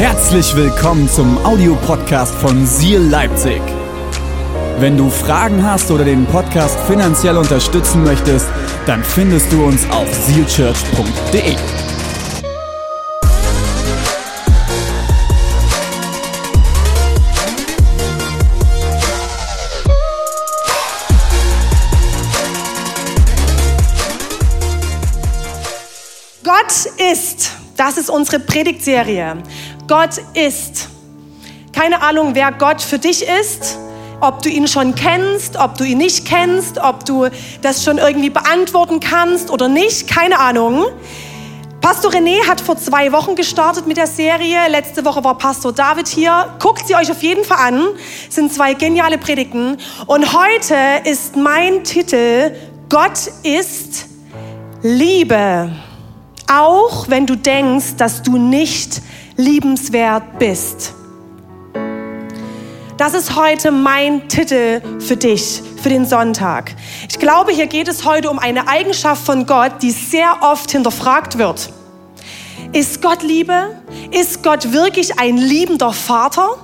Herzlich willkommen zum Audiopodcast von Seal Leipzig. Wenn du Fragen hast oder den Podcast finanziell unterstützen möchtest, dann findest du uns auf sealchurch.de. Gott ist, das ist unsere Predigtserie. Gott ist. Keine Ahnung, wer Gott für dich ist, ob du ihn schon kennst, ob du ihn nicht kennst, ob du das schon irgendwie beantworten kannst oder nicht, keine Ahnung. Pastor René hat vor zwei Wochen gestartet mit der Serie. Letzte Woche war Pastor David hier. Guckt sie euch auf jeden Fall an. Es sind zwei geniale Predigten. Und heute ist mein Titel Gott ist Liebe. Auch wenn du denkst, dass du nicht liebenswert bist. Das ist heute mein Titel für dich, für den Sonntag. Ich glaube, hier geht es heute um eine Eigenschaft von Gott, die sehr oft hinterfragt wird. Ist Gott Liebe? Ist Gott wirklich ein liebender Vater?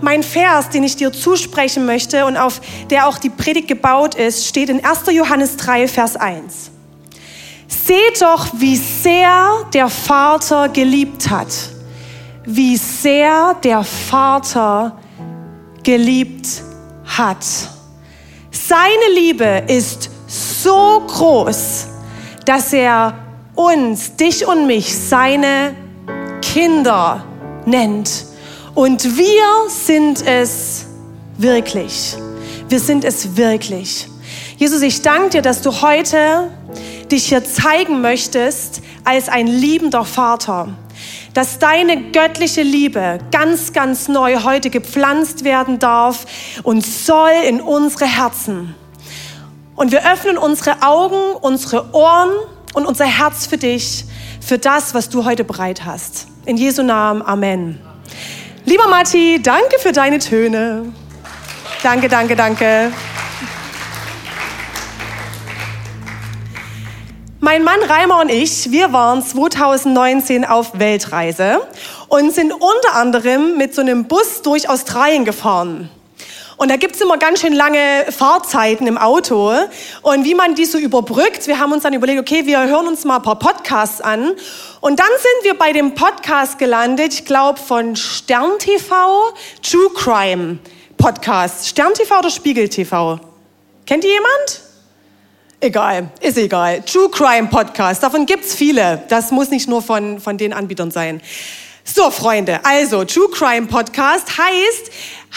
Mein Vers, den ich dir zusprechen möchte und auf der auch die Predigt gebaut ist, steht in 1. Johannes 3, Vers 1. Seht doch, wie sehr der Vater geliebt hat. Wie sehr der Vater geliebt hat. Seine Liebe ist so groß, dass er uns, dich und mich, seine Kinder nennt. Und wir sind es wirklich. Wir sind es wirklich. Jesus, ich danke dir, dass du heute dich hier zeigen möchtest als ein liebender Vater. Dass deine göttliche Liebe ganz, ganz neu heute gepflanzt werden darf und soll in unsere Herzen. Und wir öffnen unsere Augen, unsere Ohren und unser Herz für dich, für das, was du heute bereit hast. In Jesu Namen, Amen. Lieber Matti, danke für deine Töne. Danke, danke, danke. Mein Mann Reimer und ich, wir waren 2019 auf Weltreise und sind unter anderem mit so einem Bus durch Australien gefahren. Und da gibt's immer ganz schön lange Fahrzeiten im Auto. Und wie man die so überbrückt, wir haben uns dann überlegt, okay, wir hören uns mal ein paar Podcasts an. Und dann sind wir bei dem Podcast gelandet, ich glaube von Stern TV, True Crime Podcast. Stern TV oder Spiegel TV? Kennt ihr jemand? Egal, ist egal. True Crime Podcast, davon gibt's viele. Das muss nicht nur von, von den Anbietern sein. So, Freunde, also True Crime Podcast heißt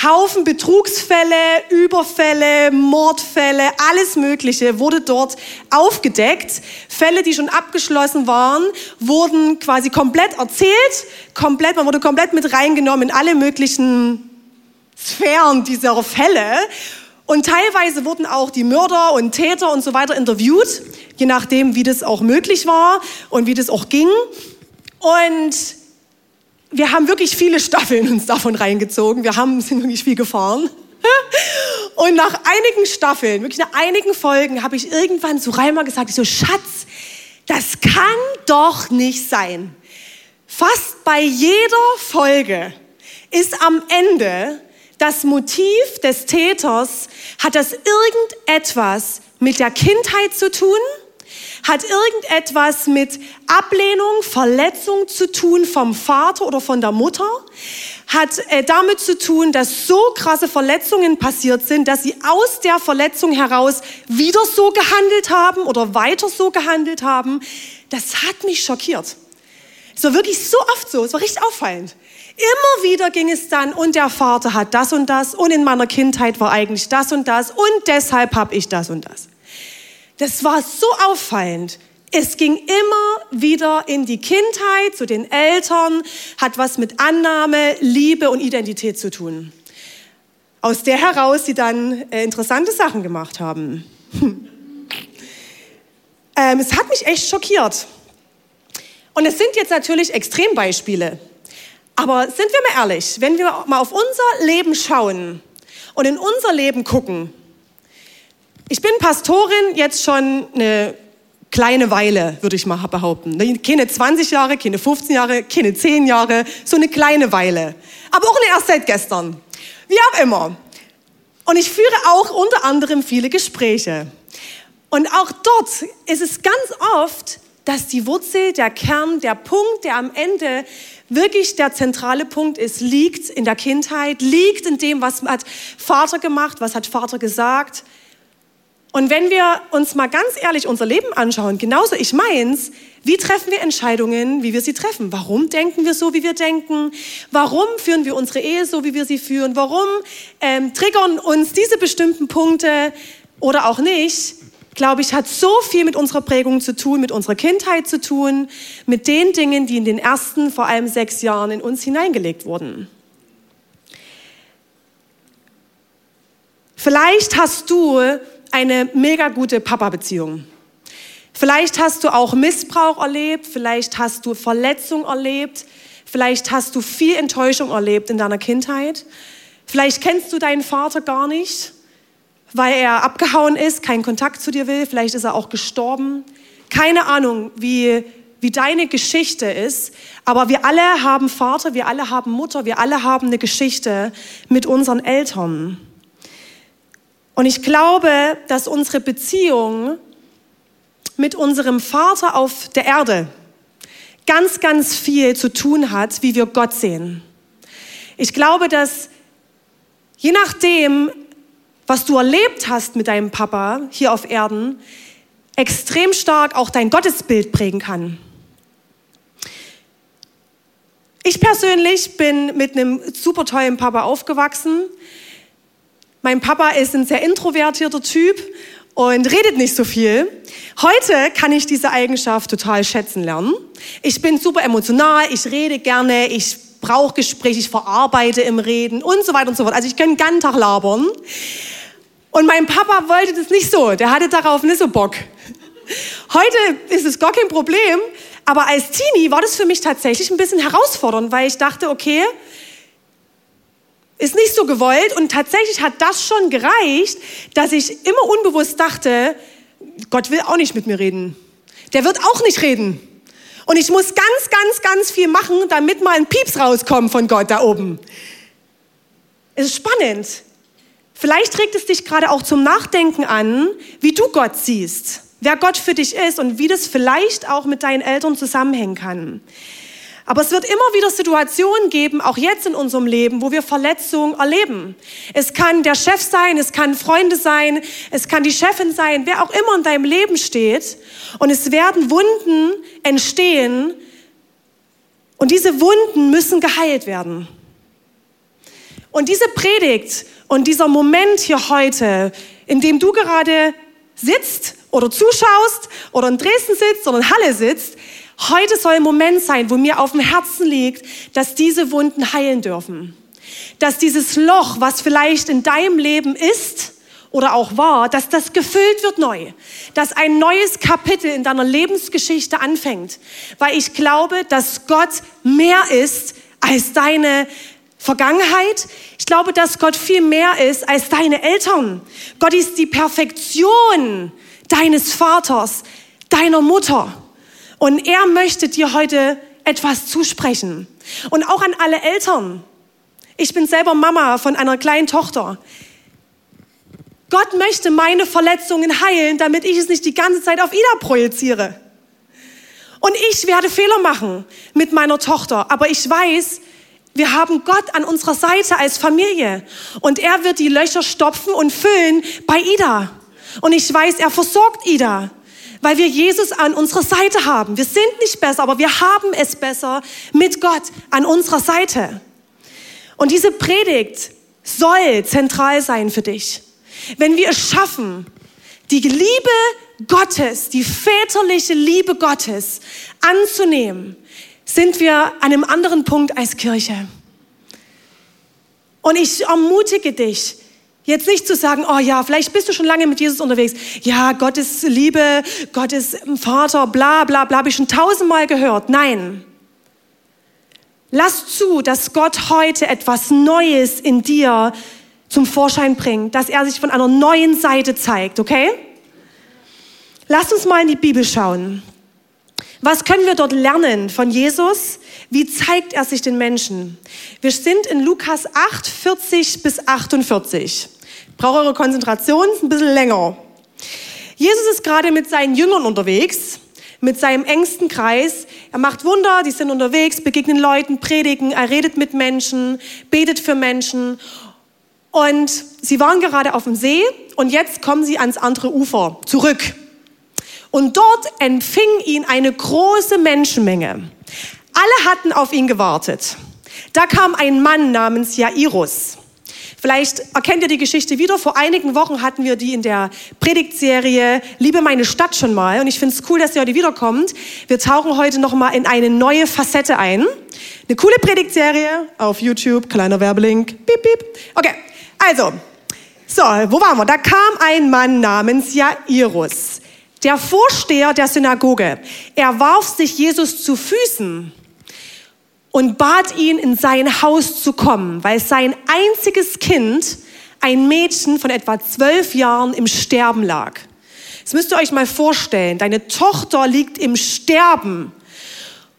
Haufen Betrugsfälle, Überfälle, Mordfälle, alles Mögliche wurde dort aufgedeckt. Fälle, die schon abgeschlossen waren, wurden quasi komplett erzählt, komplett, man wurde komplett mit reingenommen in alle möglichen Sphären dieser Fälle. Und teilweise wurden auch die Mörder und Täter und so weiter interviewt, je nachdem, wie das auch möglich war und wie das auch ging. Und wir haben wirklich viele Staffeln uns davon reingezogen. Wir haben, sind wirklich viel gefahren. Und nach einigen Staffeln, wirklich nach einigen Folgen, habe ich irgendwann zu Reimer gesagt, ich so, Schatz, das kann doch nicht sein. Fast bei jeder Folge ist am Ende das Motiv des Täters, hat das irgendetwas mit der Kindheit zu tun? Hat irgendetwas mit Ablehnung, Verletzung zu tun vom Vater oder von der Mutter? Hat äh, damit zu tun, dass so krasse Verletzungen passiert sind, dass sie aus der Verletzung heraus wieder so gehandelt haben oder weiter so gehandelt haben? Das hat mich schockiert. Es war wirklich so oft so, es war richtig auffallend. Immer wieder ging es dann, und der Vater hat das und das, und in meiner Kindheit war eigentlich das und das, und deshalb habe ich das und das. Das war so auffallend. Es ging immer wieder in die Kindheit, zu den Eltern, hat was mit Annahme, Liebe und Identität zu tun. Aus der heraus, sie dann äh, interessante Sachen gemacht haben. Hm. Ähm, es hat mich echt schockiert. Und es sind jetzt natürlich Extrembeispiele. Aber sind wir mal ehrlich, wenn wir mal auf unser Leben schauen und in unser Leben gucken. Ich bin Pastorin jetzt schon eine kleine Weile, würde ich mal behaupten. Keine 20 Jahre, keine 15 Jahre, keine 10 Jahre, so eine kleine Weile. Aber auch nicht erst seit gestern. Wie auch immer. Und ich führe auch unter anderem viele Gespräche. Und auch dort ist es ganz oft, dass die Wurzel, der Kern, der Punkt, der am Ende wirklich der zentrale Punkt ist, liegt in der Kindheit, liegt in dem, was hat Vater gemacht, was hat Vater gesagt. Und wenn wir uns mal ganz ehrlich unser Leben anschauen, genauso ich meins, wie treffen wir Entscheidungen, wie wir sie treffen? Warum denken wir so, wie wir denken? Warum führen wir unsere Ehe so, wie wir sie führen? Warum ähm, triggern uns diese bestimmten Punkte oder auch nicht? Glaube ich, hat so viel mit unserer Prägung zu tun, mit unserer Kindheit zu tun, mit den Dingen, die in den ersten, vor allem sechs Jahren in uns hineingelegt wurden. Vielleicht hast du eine mega gute Papa-Beziehung. Vielleicht hast du auch Missbrauch erlebt, vielleicht hast du Verletzung erlebt, vielleicht hast du viel Enttäuschung erlebt in deiner Kindheit. Vielleicht kennst du deinen Vater gar nicht, weil er abgehauen ist, keinen Kontakt zu dir will, vielleicht ist er auch gestorben. Keine Ahnung, wie, wie deine Geschichte ist, aber wir alle haben Vater, wir alle haben Mutter, wir alle haben eine Geschichte mit unseren Eltern. Und ich glaube, dass unsere Beziehung mit unserem Vater auf der Erde ganz, ganz viel zu tun hat, wie wir Gott sehen. Ich glaube, dass je nachdem, was du erlebt hast mit deinem Papa hier auf Erden, extrem stark auch dein Gottesbild prägen kann. Ich persönlich bin mit einem super tollen Papa aufgewachsen. Mein Papa ist ein sehr introvertierter Typ und redet nicht so viel. Heute kann ich diese Eigenschaft total schätzen lernen. Ich bin super emotional, ich rede gerne, ich brauche Gespräche, ich verarbeite im Reden und so weiter und so fort. Also ich kann den ganzen Tag labern. Und mein Papa wollte das nicht so, der hatte darauf nicht so Bock. Heute ist es gar kein Problem, aber als Teenie war das für mich tatsächlich ein bisschen herausfordernd, weil ich dachte, okay, ist nicht so gewollt und tatsächlich hat das schon gereicht, dass ich immer unbewusst dachte, Gott will auch nicht mit mir reden. Der wird auch nicht reden. Und ich muss ganz, ganz, ganz viel machen, damit mal ein Pieps rauskommt von Gott da oben. Es ist spannend. Vielleicht regt es dich gerade auch zum Nachdenken an, wie du Gott siehst, wer Gott für dich ist und wie das vielleicht auch mit deinen Eltern zusammenhängen kann. Aber es wird immer wieder Situationen geben, auch jetzt in unserem Leben, wo wir Verletzungen erleben. Es kann der Chef sein, es kann Freunde sein, es kann die Chefin sein, wer auch immer in deinem Leben steht. Und es werden Wunden entstehen. Und diese Wunden müssen geheilt werden. Und diese Predigt und dieser Moment hier heute, in dem du gerade sitzt oder zuschaust oder in Dresden sitzt oder in Halle sitzt, Heute soll ein Moment sein, wo mir auf dem Herzen liegt, dass diese Wunden heilen dürfen. Dass dieses Loch, was vielleicht in deinem Leben ist oder auch war, dass das gefüllt wird neu. Dass ein neues Kapitel in deiner Lebensgeschichte anfängt. Weil ich glaube, dass Gott mehr ist als deine Vergangenheit. Ich glaube, dass Gott viel mehr ist als deine Eltern. Gott ist die Perfektion deines Vaters, deiner Mutter. Und er möchte dir heute etwas zusprechen. Und auch an alle Eltern. Ich bin selber Mama von einer kleinen Tochter. Gott möchte meine Verletzungen heilen, damit ich es nicht die ganze Zeit auf Ida projiziere. Und ich werde Fehler machen mit meiner Tochter, aber ich weiß, wir haben Gott an unserer Seite als Familie und er wird die Löcher stopfen und füllen bei Ida. Und ich weiß, er versorgt Ida weil wir Jesus an unserer Seite haben. Wir sind nicht besser, aber wir haben es besser mit Gott an unserer Seite. Und diese Predigt soll zentral sein für dich. Wenn wir es schaffen, die Liebe Gottes, die väterliche Liebe Gottes anzunehmen, sind wir an einem anderen Punkt als Kirche. Und ich ermutige dich, Jetzt nicht zu sagen, oh ja, vielleicht bist du schon lange mit Jesus unterwegs. Ja, Gott ist Liebe, Gott ist Vater, bla bla bla, habe ich schon tausendmal gehört. Nein. Lass zu, dass Gott heute etwas Neues in dir zum Vorschein bringt, dass er sich von einer neuen Seite zeigt, okay? Lass uns mal in die Bibel schauen. Was können wir dort lernen von Jesus? Wie zeigt er sich den Menschen? Wir sind in Lukas 8, 40 bis 48. Brauche eure Konzentration, ein bisschen länger. Jesus ist gerade mit seinen Jüngern unterwegs, mit seinem engsten Kreis. Er macht Wunder, die sind unterwegs, begegnen Leuten, predigen, er redet mit Menschen, betet für Menschen. Und sie waren gerade auf dem See und jetzt kommen sie ans andere Ufer zurück. Und dort empfing ihn eine große Menschenmenge. Alle hatten auf ihn gewartet. Da kam ein Mann namens Jairus. Vielleicht erkennt ihr die Geschichte wieder. Vor einigen Wochen hatten wir die in der Predigtserie Liebe meine Stadt schon mal. Und ich finde es cool, dass ihr heute wiederkommt. Wir tauchen heute noch mal in eine neue Facette ein. Eine coole Predigtserie auf YouTube. Kleiner Werbelink. Piep, piep. Okay, also. So, wo waren wir? Da kam ein Mann namens Jairus der Vorsteher der Synagoge, er warf sich Jesus zu Füßen und bat ihn, in sein Haus zu kommen, weil sein einziges Kind, ein Mädchen von etwa zwölf Jahren, im Sterben lag. Das müsst ihr euch mal vorstellen. Deine Tochter liegt im Sterben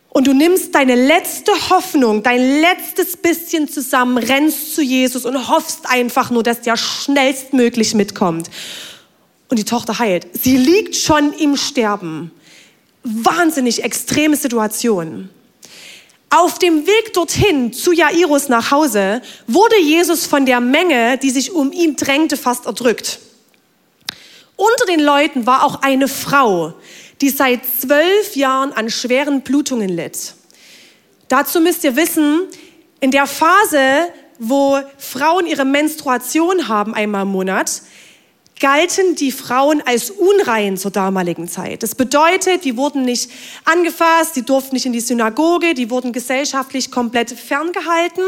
und du nimmst deine letzte Hoffnung, dein letztes bisschen zusammen, rennst zu Jesus und hoffst einfach nur, dass der schnellstmöglich mitkommt und die Tochter heilt. Sie liegt schon im Sterben. Wahnsinnig extreme Situation. Auf dem Weg dorthin zu Jairus nach Hause wurde Jesus von der Menge, die sich um ihn drängte, fast erdrückt. Unter den Leuten war auch eine Frau, die seit zwölf Jahren an schweren Blutungen litt. Dazu müsst ihr wissen, in der Phase, wo Frauen ihre Menstruation haben einmal im Monat, galten die Frauen als unrein zur damaligen Zeit. Das bedeutet, die wurden nicht angefasst, die durften nicht in die Synagoge, die wurden gesellschaftlich komplett ferngehalten.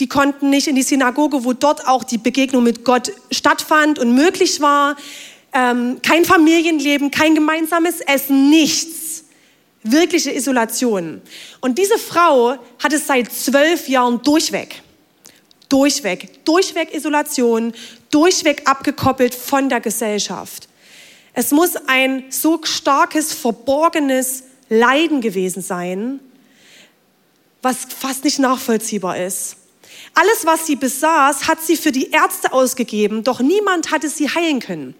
Die konnten nicht in die Synagoge, wo dort auch die Begegnung mit Gott stattfand und möglich war. Ähm, kein Familienleben, kein gemeinsames Essen, nichts. Wirkliche Isolation. Und diese Frau hat es seit zwölf Jahren durchweg. Durchweg. Durchweg Isolation, durchweg abgekoppelt von der Gesellschaft. Es muss ein so starkes, verborgenes Leiden gewesen sein, was fast nicht nachvollziehbar ist. Alles, was sie besaß, hat sie für die Ärzte ausgegeben, doch niemand hatte sie heilen können.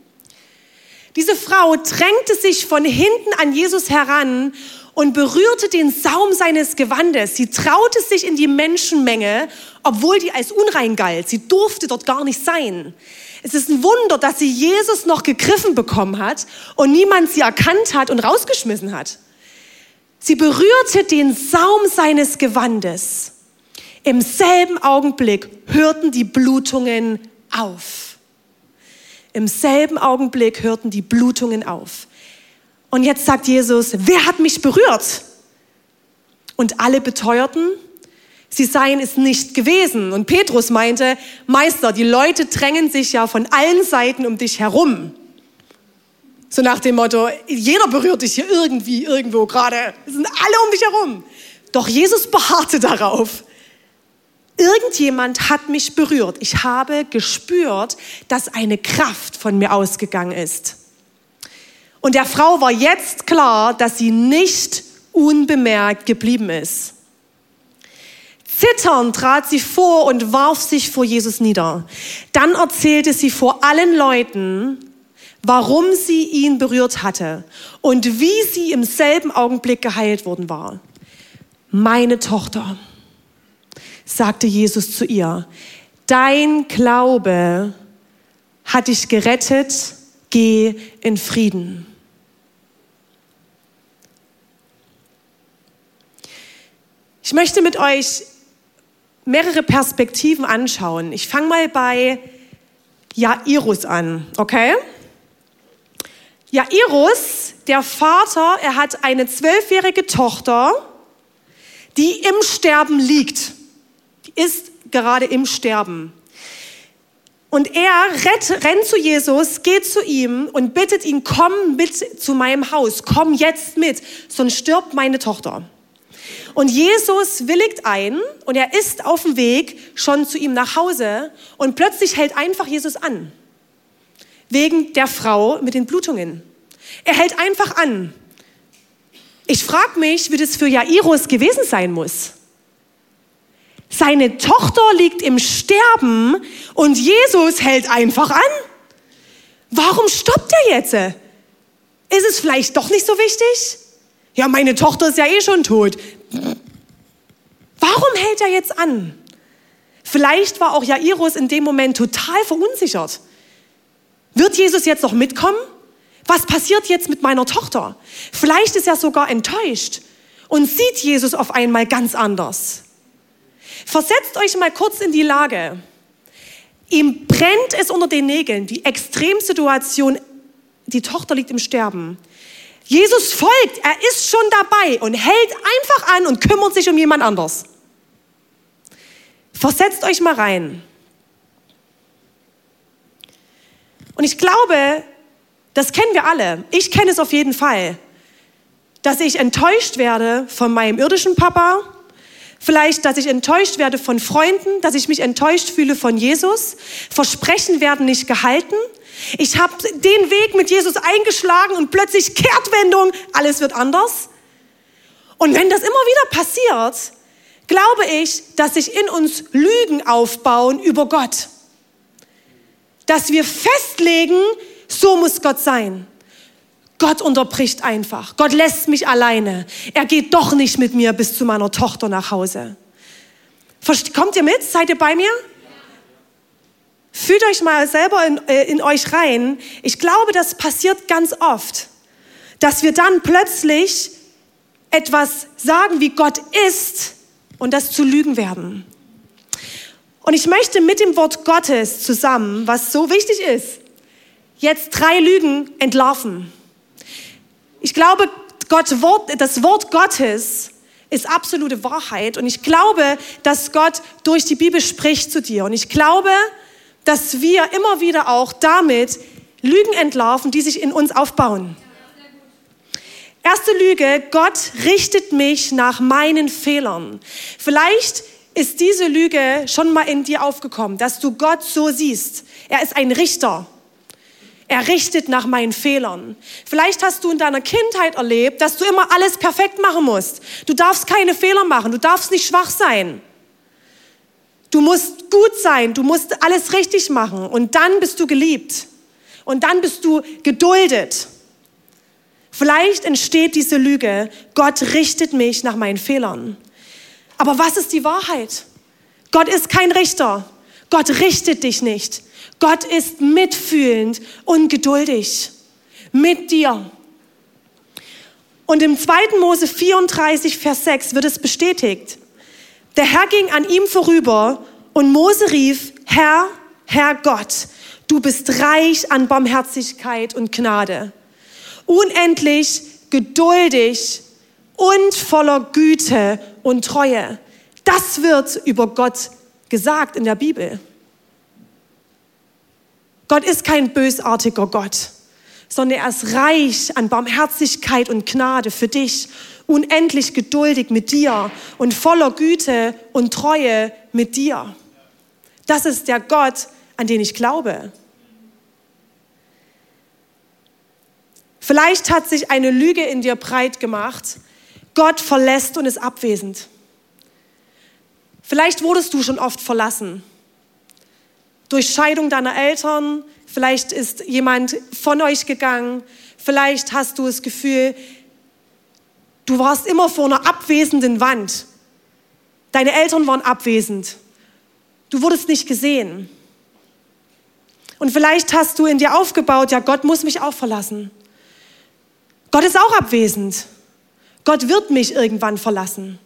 Diese Frau drängte sich von hinten an Jesus heran und berührte den Saum seines Gewandes. Sie traute sich in die Menschenmenge, obwohl die als unrein galt. Sie durfte dort gar nicht sein. Es ist ein Wunder, dass sie Jesus noch gegriffen bekommen hat und niemand sie erkannt hat und rausgeschmissen hat. Sie berührte den Saum seines Gewandes. Im selben Augenblick hörten die Blutungen auf. Im selben Augenblick hörten die Blutungen auf. Und jetzt sagt Jesus, wer hat mich berührt? Und alle beteuerten, sie seien es nicht gewesen. Und Petrus meinte, Meister, die Leute drängen sich ja von allen Seiten um dich herum. So nach dem Motto, jeder berührt dich hier irgendwie, irgendwo gerade. Es sind alle um dich herum. Doch Jesus beharrte darauf. Irgendjemand hat mich berührt. Ich habe gespürt, dass eine Kraft von mir ausgegangen ist. Und der Frau war jetzt klar, dass sie nicht unbemerkt geblieben ist. Zitternd trat sie vor und warf sich vor Jesus nieder. Dann erzählte sie vor allen Leuten, warum sie ihn berührt hatte und wie sie im selben Augenblick geheilt worden war. Meine Tochter, sagte Jesus zu ihr, dein Glaube hat dich gerettet, geh in Frieden. Ich möchte mit euch mehrere Perspektiven anschauen. Ich fange mal bei Jairus an, okay? Jairus, der Vater, er hat eine zwölfjährige Tochter, die im Sterben liegt. Die ist gerade im Sterben. Und er rennt, rennt zu Jesus, geht zu ihm und bittet ihn, komm mit zu meinem Haus, komm jetzt mit, sonst stirbt meine Tochter. Und Jesus willigt ein und er ist auf dem Weg schon zu ihm nach Hause und plötzlich hält einfach Jesus an. Wegen der Frau mit den Blutungen. Er hält einfach an. Ich frage mich, wie das für Jairus gewesen sein muss. Seine Tochter liegt im Sterben und Jesus hält einfach an. Warum stoppt er jetzt? Ist es vielleicht doch nicht so wichtig? Ja, meine Tochter ist ja eh schon tot. Warum hält er jetzt an? Vielleicht war auch Jairus in dem Moment total verunsichert. Wird Jesus jetzt noch mitkommen? Was passiert jetzt mit meiner Tochter? Vielleicht ist er sogar enttäuscht und sieht Jesus auf einmal ganz anders. Versetzt euch mal kurz in die Lage. Ihm brennt es unter den Nägeln, die Extremsituation, die Tochter liegt im Sterben. Jesus folgt, er ist schon dabei und hält einfach an und kümmert sich um jemand anders. Versetzt euch mal rein. Und ich glaube, das kennen wir alle. Ich kenne es auf jeden Fall, dass ich enttäuscht werde von meinem irdischen Papa, vielleicht, dass ich enttäuscht werde von Freunden, dass ich mich enttäuscht fühle von Jesus. Versprechen werden nicht gehalten. Ich habe den Weg mit Jesus eingeschlagen und plötzlich Kehrtwendung, alles wird anders. Und wenn das immer wieder passiert, glaube ich, dass sich in uns Lügen aufbauen über Gott. Dass wir festlegen, so muss Gott sein. Gott unterbricht einfach. Gott lässt mich alleine. Er geht doch nicht mit mir bis zu meiner Tochter nach Hause. Kommt ihr mit? Seid ihr bei mir? Fühlt euch mal selber in, äh, in euch rein. Ich glaube, das passiert ganz oft, dass wir dann plötzlich etwas sagen, wie Gott ist, und das zu Lügen werden. Und ich möchte mit dem Wort Gottes zusammen, was so wichtig ist, jetzt drei Lügen entlarven. Ich glaube, Gott, Wort, das Wort Gottes ist absolute Wahrheit und ich glaube, dass Gott durch die Bibel spricht zu dir. Und ich glaube, dass wir immer wieder auch damit Lügen entlarven, die sich in uns aufbauen. Erste Lüge, Gott richtet mich nach meinen Fehlern. Vielleicht ist diese Lüge schon mal in dir aufgekommen, dass du Gott so siehst. Er ist ein Richter. Er richtet nach meinen Fehlern. Vielleicht hast du in deiner Kindheit erlebt, dass du immer alles perfekt machen musst. Du darfst keine Fehler machen, du darfst nicht schwach sein. Du musst gut sein, du musst alles richtig machen und dann bist du geliebt. Und dann bist du geduldet. Vielleicht entsteht diese Lüge, Gott richtet mich nach meinen Fehlern. Aber was ist die Wahrheit? Gott ist kein Richter. Gott richtet dich nicht. Gott ist mitfühlend und geduldig mit dir. Und im 2. Mose 34, Vers 6 wird es bestätigt. Der Herr ging an ihm vorüber und Mose rief, Herr, Herr Gott, du bist reich an Barmherzigkeit und Gnade unendlich geduldig und voller Güte und Treue. Das wird über Gott gesagt in der Bibel. Gott ist kein bösartiger Gott, sondern er ist reich an Barmherzigkeit und Gnade für dich, unendlich geduldig mit dir und voller Güte und Treue mit dir. Das ist der Gott, an den ich glaube. Vielleicht hat sich eine Lüge in dir breit gemacht. Gott verlässt und ist abwesend. Vielleicht wurdest du schon oft verlassen. Durch Scheidung deiner Eltern, vielleicht ist jemand von euch gegangen, vielleicht hast du das Gefühl, du warst immer vor einer abwesenden Wand. Deine Eltern waren abwesend. Du wurdest nicht gesehen. Und vielleicht hast du in dir aufgebaut, ja, Gott muss mich auch verlassen. Gott ist auch abwesend. Gott wird mich irgendwann verlassen.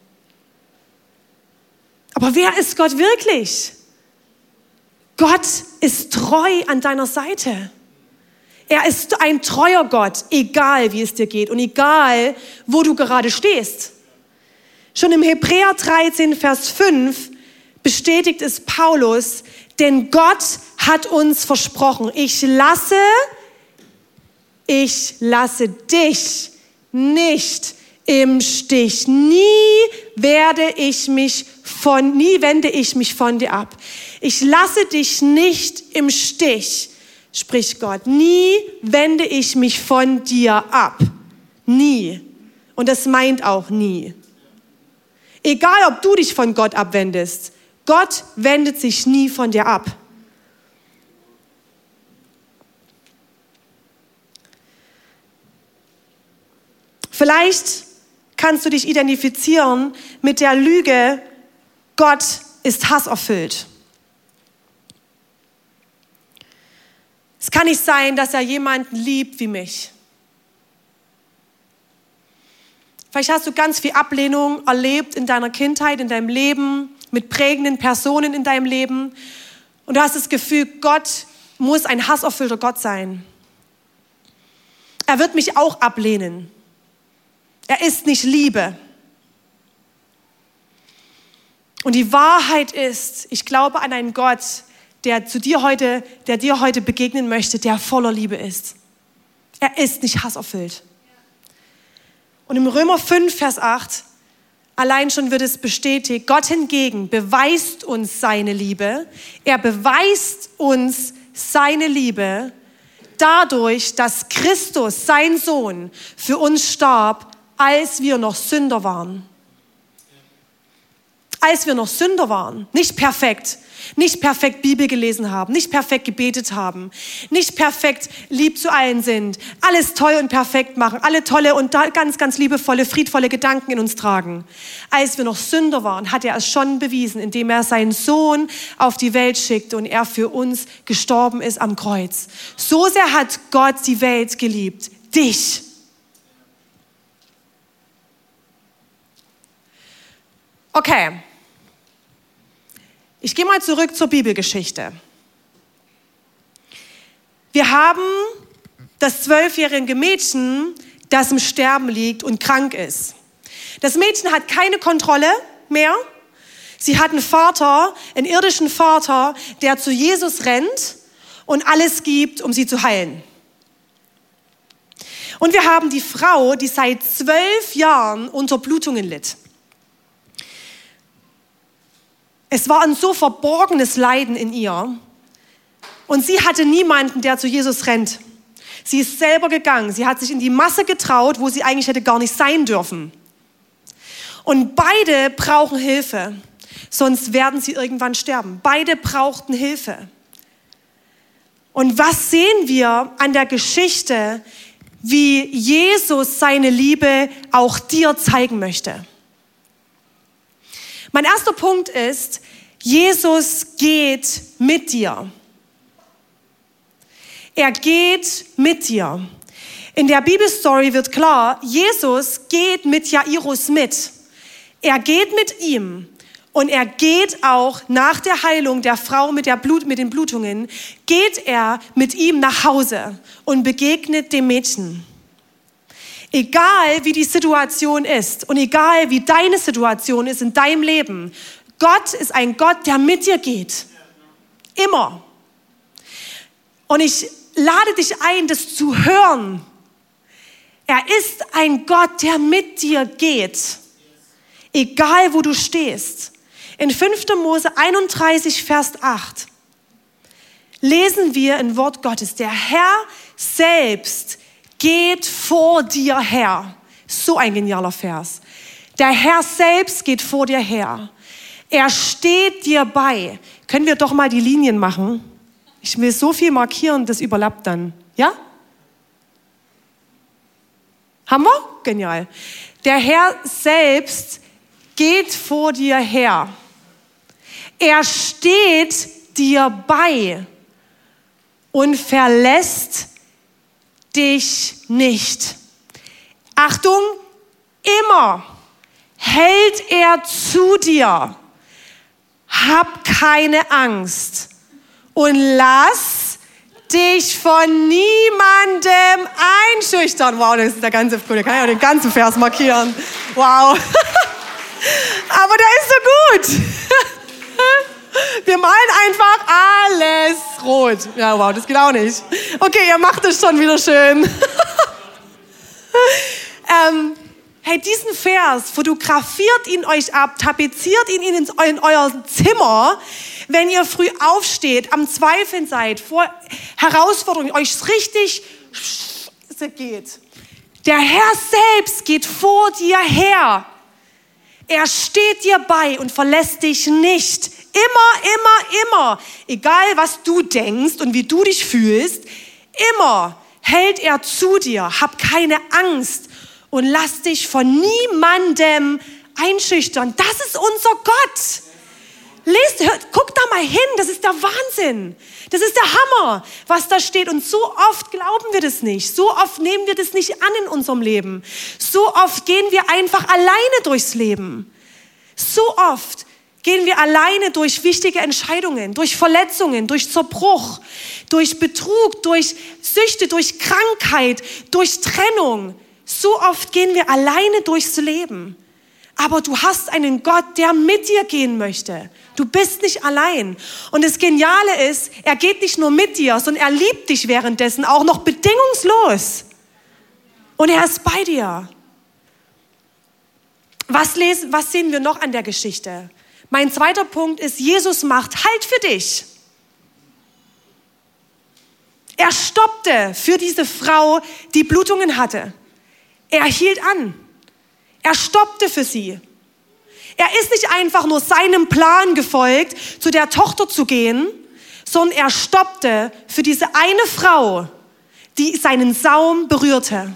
Aber wer ist Gott wirklich? Gott ist treu an deiner Seite. Er ist ein treuer Gott, egal wie es dir geht und egal, wo du gerade stehst. Schon im Hebräer 13, Vers 5 bestätigt es Paulus, denn Gott hat uns versprochen, ich lasse ich lasse dich nicht im Stich. Nie werde ich mich von, nie wende ich mich von dir ab. Ich lasse dich nicht im Stich. spricht Gott. Nie wende ich mich von dir ab. Nie. Und das meint auch nie. Egal, ob du dich von Gott abwendest, Gott wendet sich nie von dir ab. Vielleicht kannst du dich identifizieren mit der Lüge, Gott ist hasserfüllt. Kann nicht sein, dass er jemanden liebt wie mich. Vielleicht hast du ganz viel Ablehnung erlebt in deiner Kindheit, in deinem Leben, mit prägenden Personen in deinem Leben. Und du hast das Gefühl, Gott muss ein hasserfüllter Gott sein. Er wird mich auch ablehnen. Er ist nicht Liebe. Und die Wahrheit ist, ich glaube an einen Gott, der zu dir heute, der dir heute begegnen möchte, der voller Liebe ist. Er ist nicht hasserfüllt. Und im Römer 5, Vers 8, allein schon wird es bestätigt, Gott hingegen beweist uns seine Liebe. Er beweist uns seine Liebe dadurch, dass Christus, sein Sohn, für uns starb, als wir noch Sünder waren als wir noch Sünder waren, nicht perfekt, nicht perfekt Bibel gelesen haben, nicht perfekt gebetet haben, nicht perfekt lieb zu allen sind, alles toll und perfekt machen, alle tolle und ganz, ganz liebevolle, friedvolle Gedanken in uns tragen. Als wir noch Sünder waren, hat er es schon bewiesen, indem er seinen Sohn auf die Welt schickte und er für uns gestorben ist am Kreuz. So sehr hat Gott die Welt geliebt, dich. Okay, ich gehe mal zurück zur Bibelgeschichte. Wir haben das zwölfjährige Mädchen, das im Sterben liegt und krank ist. Das Mädchen hat keine Kontrolle mehr. Sie hat einen Vater, einen irdischen Vater, der zu Jesus rennt und alles gibt, um sie zu heilen. Und wir haben die Frau, die seit zwölf Jahren unter Blutungen litt. Es war ein so verborgenes Leiden in ihr. Und sie hatte niemanden, der zu Jesus rennt. Sie ist selber gegangen. Sie hat sich in die Masse getraut, wo sie eigentlich hätte gar nicht sein dürfen. Und beide brauchen Hilfe. Sonst werden sie irgendwann sterben. Beide brauchten Hilfe. Und was sehen wir an der Geschichte, wie Jesus seine Liebe auch dir zeigen möchte? Mein erster Punkt ist, Jesus geht mit dir. Er geht mit dir. In der Bibelstory wird klar, Jesus geht mit Jairus mit. Er geht mit ihm und er geht auch nach der Heilung der Frau mit, der Blut, mit den Blutungen, geht er mit ihm nach Hause und begegnet dem Mädchen. Egal wie die Situation ist und egal wie deine Situation ist in deinem Leben, Gott ist ein Gott, der mit dir geht. Immer. Und ich lade dich ein, das zu hören. Er ist ein Gott, der mit dir geht. Egal wo du stehst. In 5. Mose 31, Vers 8 lesen wir ein Wort Gottes. Der Herr selbst geht vor dir her. So ein genialer Vers. Der Herr selbst geht vor dir her. Er steht dir bei. Können wir doch mal die Linien machen? Ich will so viel markieren, das überlappt dann. Ja? Haben wir? Genial. Der Herr selbst geht vor dir her. Er steht dir bei und verlässt dich nicht. Achtung, immer hält er zu dir. Hab keine Angst und lass dich von niemandem einschüchtern. Wow, das ist der ganze, da kann auch den ganzen Vers markieren. Wow. Aber der ist so gut. Wir malen einfach alles rot. Ja, wow, das geht auch nicht. Okay, ihr macht es schon wieder schön. ähm, Hey, diesen Vers fotografiert ihn euch ab, tapeziert ihn in, in euer Zimmer, wenn ihr früh aufsteht, am Zweifeln seid, vor Herausforderungen, euch richtig geht. Der Herr selbst geht vor dir her. Er steht dir bei und verlässt dich nicht. Immer, immer, immer. Egal, was du denkst und wie du dich fühlst, immer hält er zu dir. Hab keine Angst und lass dich von niemandem einschüchtern. Das ist unser Gott. Lest, hört, guck da mal hin, das ist der Wahnsinn. Das ist der Hammer, was da steht. Und so oft glauben wir das nicht. So oft nehmen wir das nicht an in unserem Leben. So oft gehen wir einfach alleine durchs Leben. So oft gehen wir alleine durch wichtige Entscheidungen, durch Verletzungen, durch Zerbruch, durch Betrug, durch Süchte, durch Krankheit, durch Trennung. So oft gehen wir alleine durchs Leben. Aber du hast einen Gott, der mit dir gehen möchte. Du bist nicht allein. Und das Geniale ist, er geht nicht nur mit dir, sondern er liebt dich währenddessen auch noch bedingungslos. Und er ist bei dir. Was, lesen, was sehen wir noch an der Geschichte? Mein zweiter Punkt ist, Jesus macht Halt für dich. Er stoppte für diese Frau, die Blutungen hatte. Er hielt an. Er stoppte für sie. Er ist nicht einfach nur seinem Plan gefolgt, zu der Tochter zu gehen, sondern er stoppte für diese eine Frau, die seinen Saum berührte.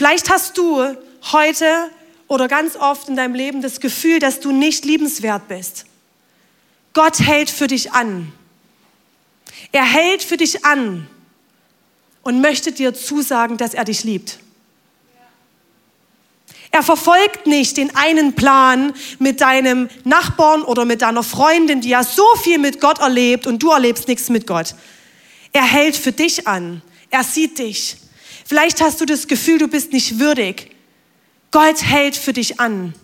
Vielleicht hast du heute oder ganz oft in deinem Leben das Gefühl, dass du nicht liebenswert bist. Gott hält für dich an. Er hält für dich an und möchte dir zusagen, dass er dich liebt. Er verfolgt nicht den einen Plan mit deinem Nachbarn oder mit deiner Freundin, die ja so viel mit Gott erlebt und du erlebst nichts mit Gott. Er hält für dich an. Er sieht dich. Vielleicht hast du das Gefühl, du bist nicht würdig. Gott hält für dich an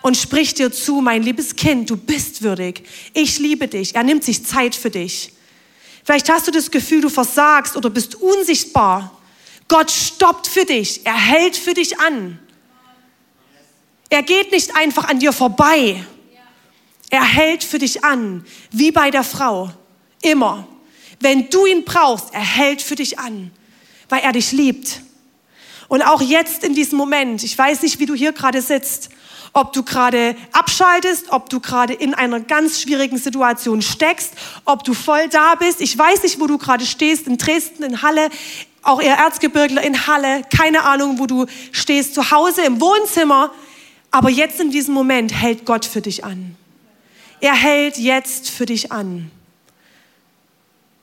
und spricht dir zu, mein liebes Kind, du bist würdig. Ich liebe dich. Er nimmt sich Zeit für dich. Vielleicht hast du das Gefühl, du versagst oder bist unsichtbar. Gott stoppt für dich. Er hält für dich an. Er geht nicht einfach an dir vorbei. Er hält für dich an, wie bei der Frau. Immer. Wenn du ihn brauchst, er hält für dich an, weil er dich liebt. Und auch jetzt in diesem Moment, ich weiß nicht, wie du hier gerade sitzt, ob du gerade abschaltest, ob du gerade in einer ganz schwierigen Situation steckst, ob du voll da bist. Ich weiß nicht, wo du gerade stehst, in Dresden, in Halle, auch ihr Erzgebirgler in Halle, keine Ahnung, wo du stehst, zu Hause, im Wohnzimmer. Aber jetzt in diesem Moment hält Gott für dich an. Er hält jetzt für dich an.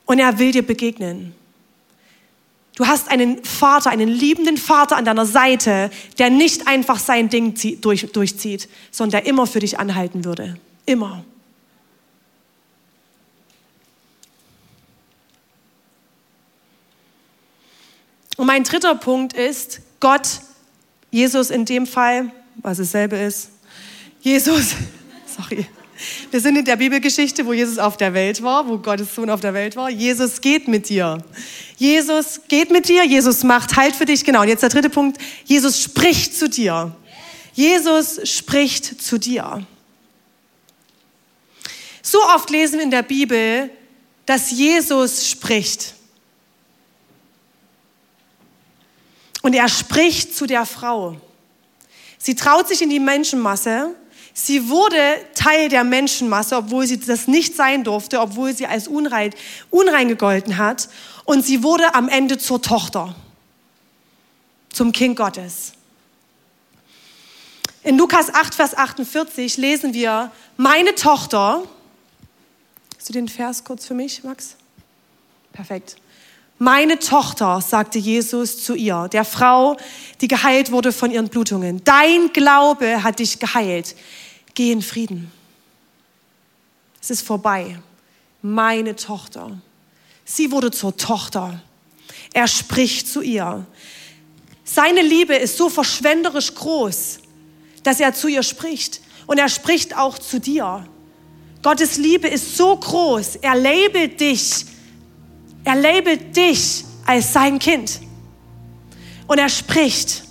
Und er will dir begegnen. Du hast einen Vater, einen liebenden Vater an deiner Seite, der nicht einfach sein Ding durch, durchzieht, sondern der immer für dich anhalten würde. Immer. Und mein dritter Punkt ist, Gott, Jesus in dem Fall, was dasselbe ist, Jesus, sorry, wir sind in der Bibelgeschichte, wo Jesus auf der Welt war, wo Gottes Sohn auf der Welt war. Jesus geht mit dir. Jesus geht mit dir, Jesus macht Halt für dich. Genau, und jetzt der dritte Punkt. Jesus spricht zu dir. Jesus spricht zu dir. So oft lesen wir in der Bibel, dass Jesus spricht. Und er spricht zu der Frau. Sie traut sich in die Menschenmasse Sie wurde Teil der Menschenmasse, obwohl sie das nicht sein durfte, obwohl sie als unrein, unrein gegolten hat. Und sie wurde am Ende zur Tochter, zum Kind Gottes. In Lukas 8, Vers 48 lesen wir, meine Tochter, hast du den Vers kurz für mich, Max? Perfekt. Meine Tochter, sagte Jesus zu ihr, der Frau, die geheilt wurde von ihren Blutungen. Dein Glaube hat dich geheilt. Geh in Frieden. Es ist vorbei. Meine Tochter. Sie wurde zur Tochter. Er spricht zu ihr. Seine Liebe ist so verschwenderisch groß, dass er zu ihr spricht. Und er spricht auch zu dir. Gottes Liebe ist so groß. Er labelt dich Er labelt dich als sein Kind. Und er spricht.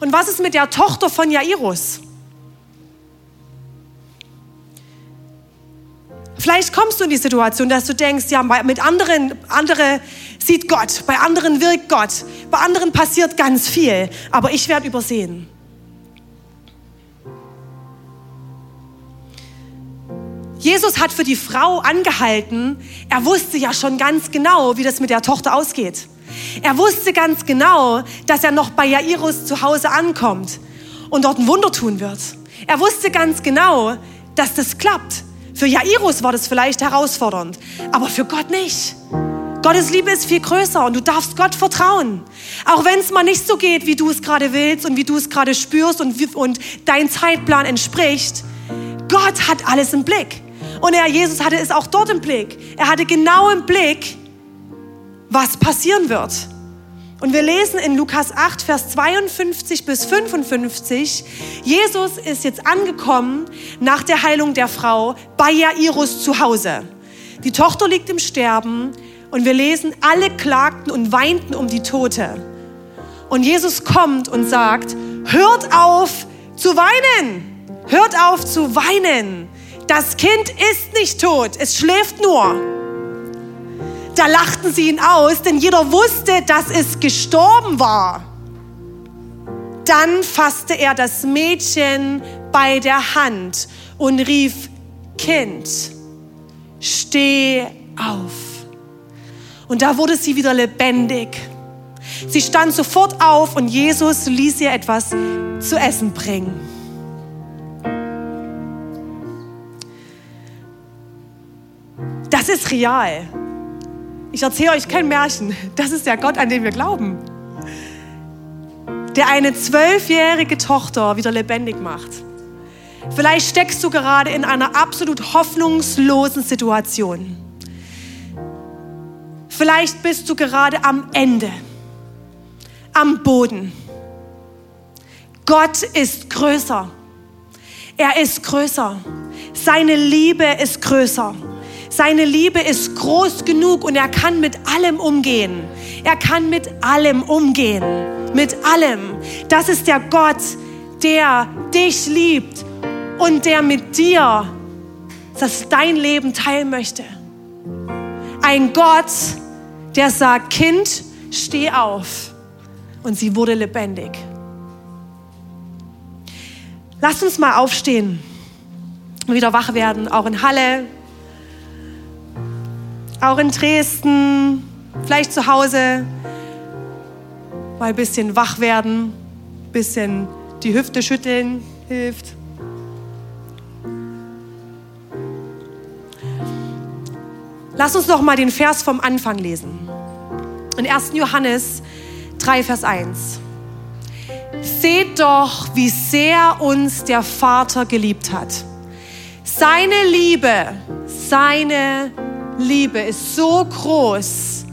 Und was ist mit der Tochter von Jairus? Vielleicht kommst du in die Situation, dass du denkst, ja, mit anderen, andere sieht Gott, bei anderen wirkt Gott, bei anderen passiert ganz viel, aber ich werde übersehen. Jesus hat für die Frau angehalten. Er wusste ja schon ganz genau, wie das mit der Tochter ausgeht. Er wusste ganz genau, dass er noch bei Jairus zu Hause ankommt und dort ein Wunder tun wird. Er wusste ganz genau, dass das klappt. Für Jairus war das vielleicht herausfordernd, aber für Gott nicht. Gottes Liebe ist viel größer und du darfst Gott vertrauen. Auch wenn es mal nicht so geht, wie du es gerade willst und wie du es gerade spürst und, und dein Zeitplan entspricht. Gott hat alles im Blick. Und er, Jesus hatte es auch dort im Blick. Er hatte genau im Blick, was passieren wird. Und wir lesen in Lukas 8, Vers 52 bis 55, Jesus ist jetzt angekommen nach der Heilung der Frau bei Jairus zu Hause. Die Tochter liegt im Sterben und wir lesen, alle klagten und weinten um die Tote. Und Jesus kommt und sagt, hört auf zu weinen, hört auf zu weinen. Das Kind ist nicht tot, es schläft nur. Da lachten sie ihn aus, denn jeder wusste, dass es gestorben war. Dann fasste er das Mädchen bei der Hand und rief, Kind, steh auf. Und da wurde sie wieder lebendig. Sie stand sofort auf und Jesus ließ ihr etwas zu essen bringen. Das ist real. Ich erzähle euch kein Märchen. Das ist der Gott, an den wir glauben. Der eine zwölfjährige Tochter wieder lebendig macht. Vielleicht steckst du gerade in einer absolut hoffnungslosen Situation. Vielleicht bist du gerade am Ende, am Boden. Gott ist größer. Er ist größer. Seine Liebe ist größer. Seine Liebe ist groß genug und er kann mit allem umgehen. Er kann mit allem umgehen. Mit allem. Das ist der Gott, der dich liebt und der mit dir das dein Leben teilen möchte. Ein Gott, der sagt, Kind, steh auf. Und sie wurde lebendig. Lass uns mal aufstehen und wieder wach werden, auch in Halle, auch in Dresden, vielleicht zu Hause, mal ein bisschen wach werden, ein bisschen die Hüfte schütteln hilft. Lass uns noch mal den Vers vom Anfang lesen. In 1. Johannes 3, Vers 1. Seht doch, wie sehr uns der Vater geliebt hat. Seine Liebe, seine Liebe ist so groß,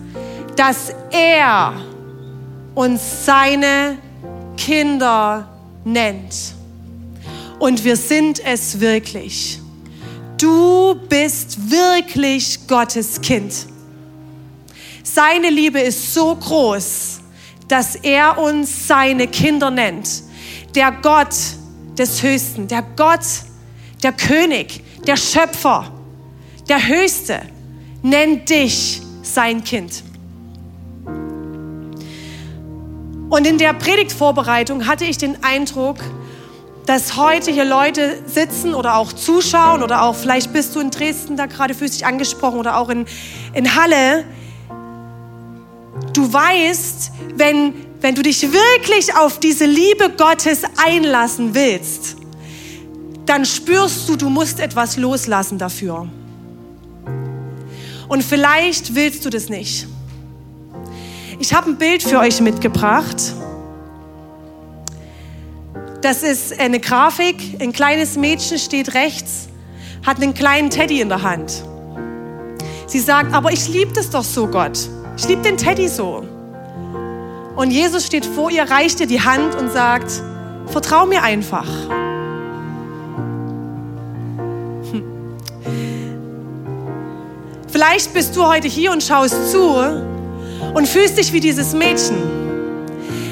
dass er uns seine Kinder nennt. Und wir sind es wirklich. Du bist wirklich Gottes Kind. Seine Liebe ist so groß, dass er uns seine Kinder nennt. Der Gott des Höchsten, der Gott, der König, der Schöpfer, der Höchste nennt dich sein Kind. Und in der Predigtvorbereitung hatte ich den Eindruck, dass heute hier Leute sitzen oder auch zuschauen oder auch vielleicht bist du in Dresden da gerade dich angesprochen oder auch in, in Halle. Du weißt, wenn, wenn du dich wirklich auf diese Liebe Gottes einlassen willst, dann spürst du, du musst etwas loslassen dafür. Und vielleicht willst du das nicht. Ich habe ein Bild für euch mitgebracht. Das ist eine Grafik. Ein kleines Mädchen steht rechts, hat einen kleinen Teddy in der Hand. Sie sagt, aber ich liebe das doch so, Gott. Ich liebe den Teddy so. Und Jesus steht vor ihr, reicht ihr die Hand und sagt, vertrau mir einfach. Vielleicht bist du heute hier und schaust zu und fühlst dich wie dieses Mädchen.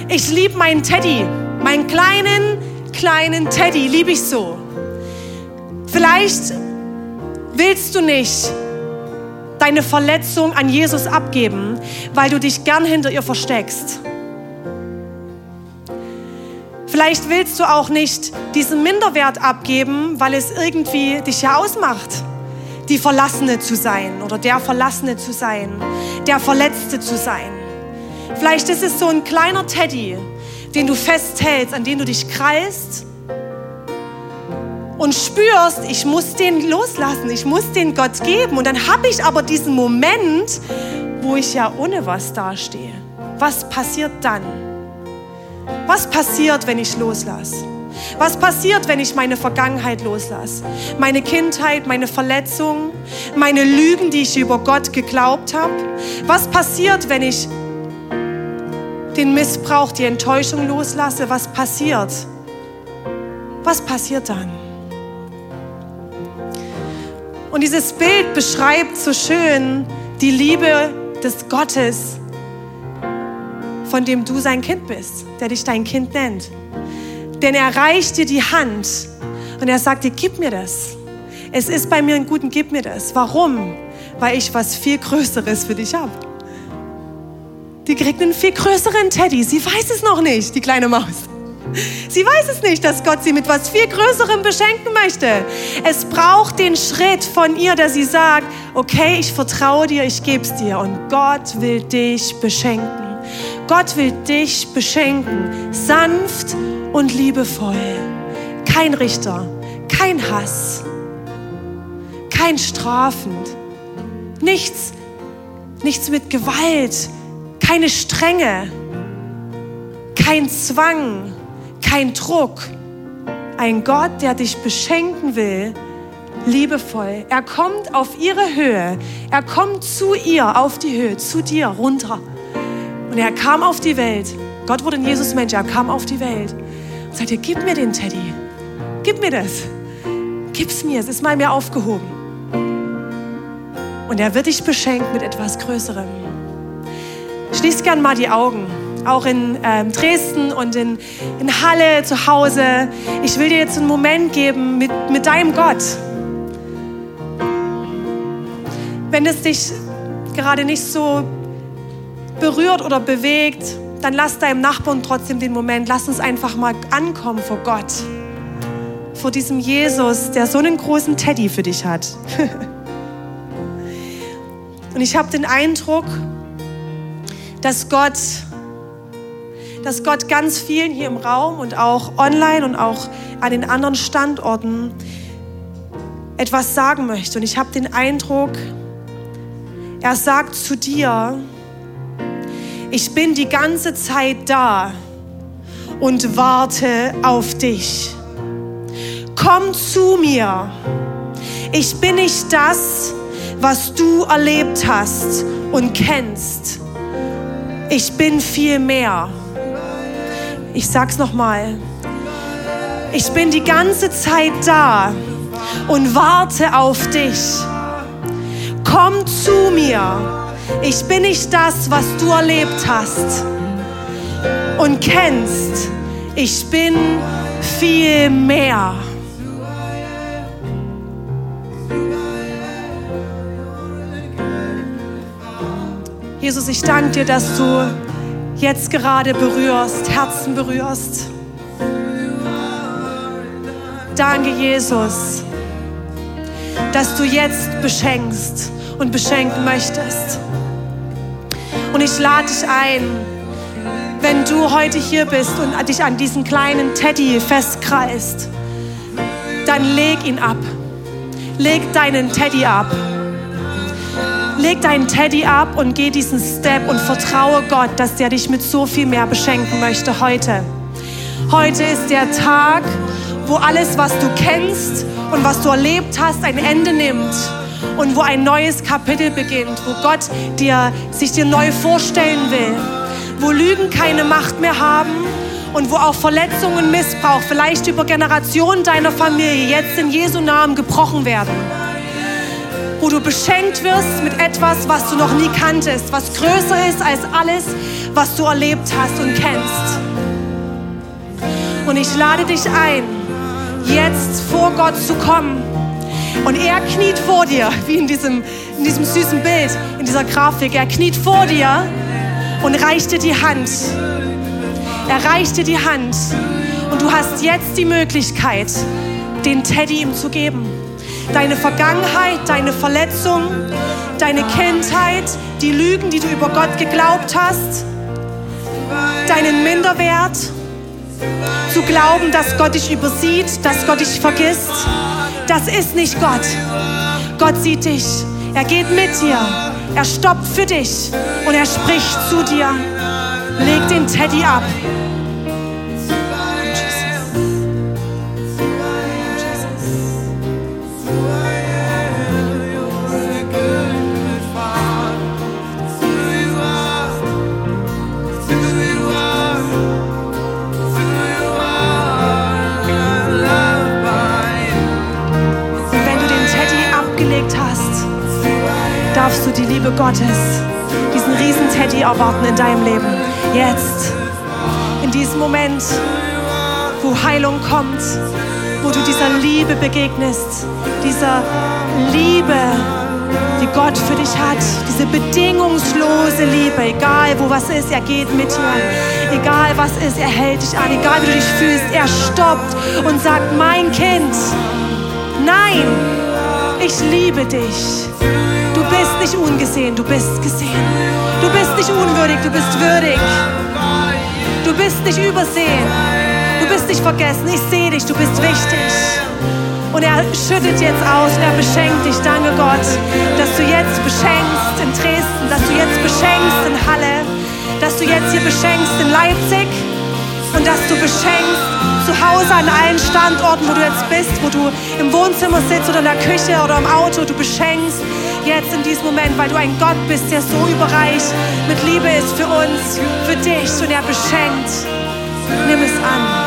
Ich liebe meinen Teddy, meinen kleinen, kleinen Teddy, liebe ich so. Vielleicht willst du nicht deine Verletzung an Jesus abgeben, weil du dich gern hinter ihr versteckst. Vielleicht willst du auch nicht diesen Minderwert abgeben, weil es irgendwie dich ja ausmacht, die Verlassene zu sein oder der Verlassene zu sein, der Verletzte zu sein. Vielleicht ist es so ein kleiner Teddy, den du festhältst, an den du dich kreist und spürst, ich muss den loslassen, ich muss den Gott geben. Und dann habe ich aber diesen Moment, wo ich ja ohne was dastehe. Was passiert dann? Was passiert, wenn ich loslasse? Was passiert, wenn ich meine Vergangenheit loslasse? Meine Kindheit, meine Verletzungen, meine Lügen, die ich über Gott geglaubt habe? Was passiert, wenn ich den Missbrauch, die Enttäuschung loslasse? Was passiert? Was passiert dann? Und dieses Bild beschreibt so schön die Liebe des Gottes, von dem du sein Kind bist, der dich dein Kind nennt. Denn er reicht dir die Hand und er sagt dir, gib mir das. Es ist bei mir ein Guten, gib mir das. Warum? Weil ich was viel Größeres für dich habe. Die kriegt einen viel größeren Teddy. Sie weiß es noch nicht, die kleine Maus. Sie weiß es nicht, dass Gott sie mit was viel Größerem beschenken möchte. Es braucht den Schritt von ihr, dass sie sagt, okay, ich vertraue dir, ich gebe es dir. Und Gott will dich beschenken. Gott will dich beschenken, sanft und liebevoll. Kein Richter, kein Hass, kein strafend, nichts, nichts mit Gewalt, keine Strenge, kein Zwang, kein Druck. Ein Gott, der dich beschenken will, liebevoll. Er kommt auf ihre Höhe. Er kommt zu ihr auf die Höhe, zu dir runter. Und er kam auf die Welt. Gott wurde ein Jesus Mensch. Er kam auf die Welt und sagte, gib mir den Teddy. Gib mir das. Gib's mir. Es ist mal mir aufgehoben. Und er wird dich beschenken mit etwas Größerem. Schließ gern mal die Augen auch in ähm, Dresden und in, in Halle zu Hause. Ich will dir jetzt einen Moment geben mit, mit deinem Gott. Wenn es dich gerade nicht so berührt oder bewegt, dann lass deinem Nachbarn trotzdem den Moment. Lass uns einfach mal ankommen vor Gott. Vor diesem Jesus, der so einen großen Teddy für dich hat. Und ich habe den Eindruck, dass Gott dass Gott ganz vielen hier im Raum und auch online und auch an den anderen Standorten etwas sagen möchte. Und ich habe den Eindruck, er sagt zu dir, ich bin die ganze Zeit da und warte auf dich. Komm zu mir. Ich bin nicht das, was du erlebt hast und kennst. Ich bin viel mehr. Ich sag's nochmal. Ich bin die ganze Zeit da und warte auf dich. Komm zu mir. Ich bin nicht das, was du erlebt hast und kennst. Ich bin viel mehr. Jesus, ich danke dir, dass du jetzt gerade berührst, Herzen berührst. Danke, Jesus, dass du jetzt beschenkst und beschenken möchtest. Und ich lade dich ein, wenn du heute hier bist und dich an diesen kleinen Teddy festkreist, dann leg ihn ab. Leg deinen Teddy ab leg deinen Teddy ab und geh diesen Step und vertraue Gott, dass der dich mit so viel mehr beschenken möchte heute. Heute ist der Tag, wo alles, was du kennst und was du erlebt hast, ein Ende nimmt und wo ein neues Kapitel beginnt, wo Gott dir, sich dir neu vorstellen will, wo Lügen keine Macht mehr haben und wo auch Verletzungen, Missbrauch vielleicht über Generationen deiner Familie jetzt in Jesu Namen gebrochen werden wo du beschenkt wirst mit etwas, was du noch nie kanntest, was größer ist als alles, was du erlebt hast und kennst. Und ich lade dich ein, jetzt vor Gott zu kommen. Und er kniet vor dir, wie in diesem, in diesem süßen Bild, in dieser Grafik. Er kniet vor dir und reicht dir die Hand. Er reicht dir die Hand. Und du hast jetzt die Möglichkeit, den Teddy ihm zu geben. Deine Vergangenheit, deine Verletzung, deine Kindheit, die Lügen, die du über Gott geglaubt hast, deinen Minderwert, zu glauben, dass Gott dich übersieht, dass Gott dich vergisst. Das ist nicht Gott. Gott sieht dich. Er geht mit dir. Er stoppt für dich und er spricht zu dir. Leg den Teddy ab. Darfst du die Liebe Gottes, diesen Riesenteddy erwarten in deinem Leben. Jetzt, in diesem Moment, wo Heilung kommt, wo du dieser Liebe begegnest, dieser Liebe, die Gott für dich hat, diese bedingungslose Liebe, egal wo was ist, er geht mit dir, egal was ist, er hält dich an, egal wie du dich fühlst, er stoppt und sagt, mein Kind, nein, ich liebe dich bist nicht ungesehen, du bist gesehen. Du bist nicht unwürdig, du bist würdig. Du bist nicht übersehen. Du bist nicht vergessen. Ich sehe dich, du bist wichtig. Und er schüttet jetzt aus und er beschenkt dich. Danke Gott, dass du jetzt beschenkst in Dresden, dass du jetzt beschenkst in Halle, dass du jetzt hier beschenkst in Leipzig und dass du beschenkst zu Hause an allen Standorten, wo du jetzt bist, wo du im Wohnzimmer sitzt oder in der Küche oder im Auto, du beschenkst jetzt in diesem Moment, weil du ein Gott bist, der so überreich mit Liebe ist für uns, für dich und er beschenkt. Nimm es an.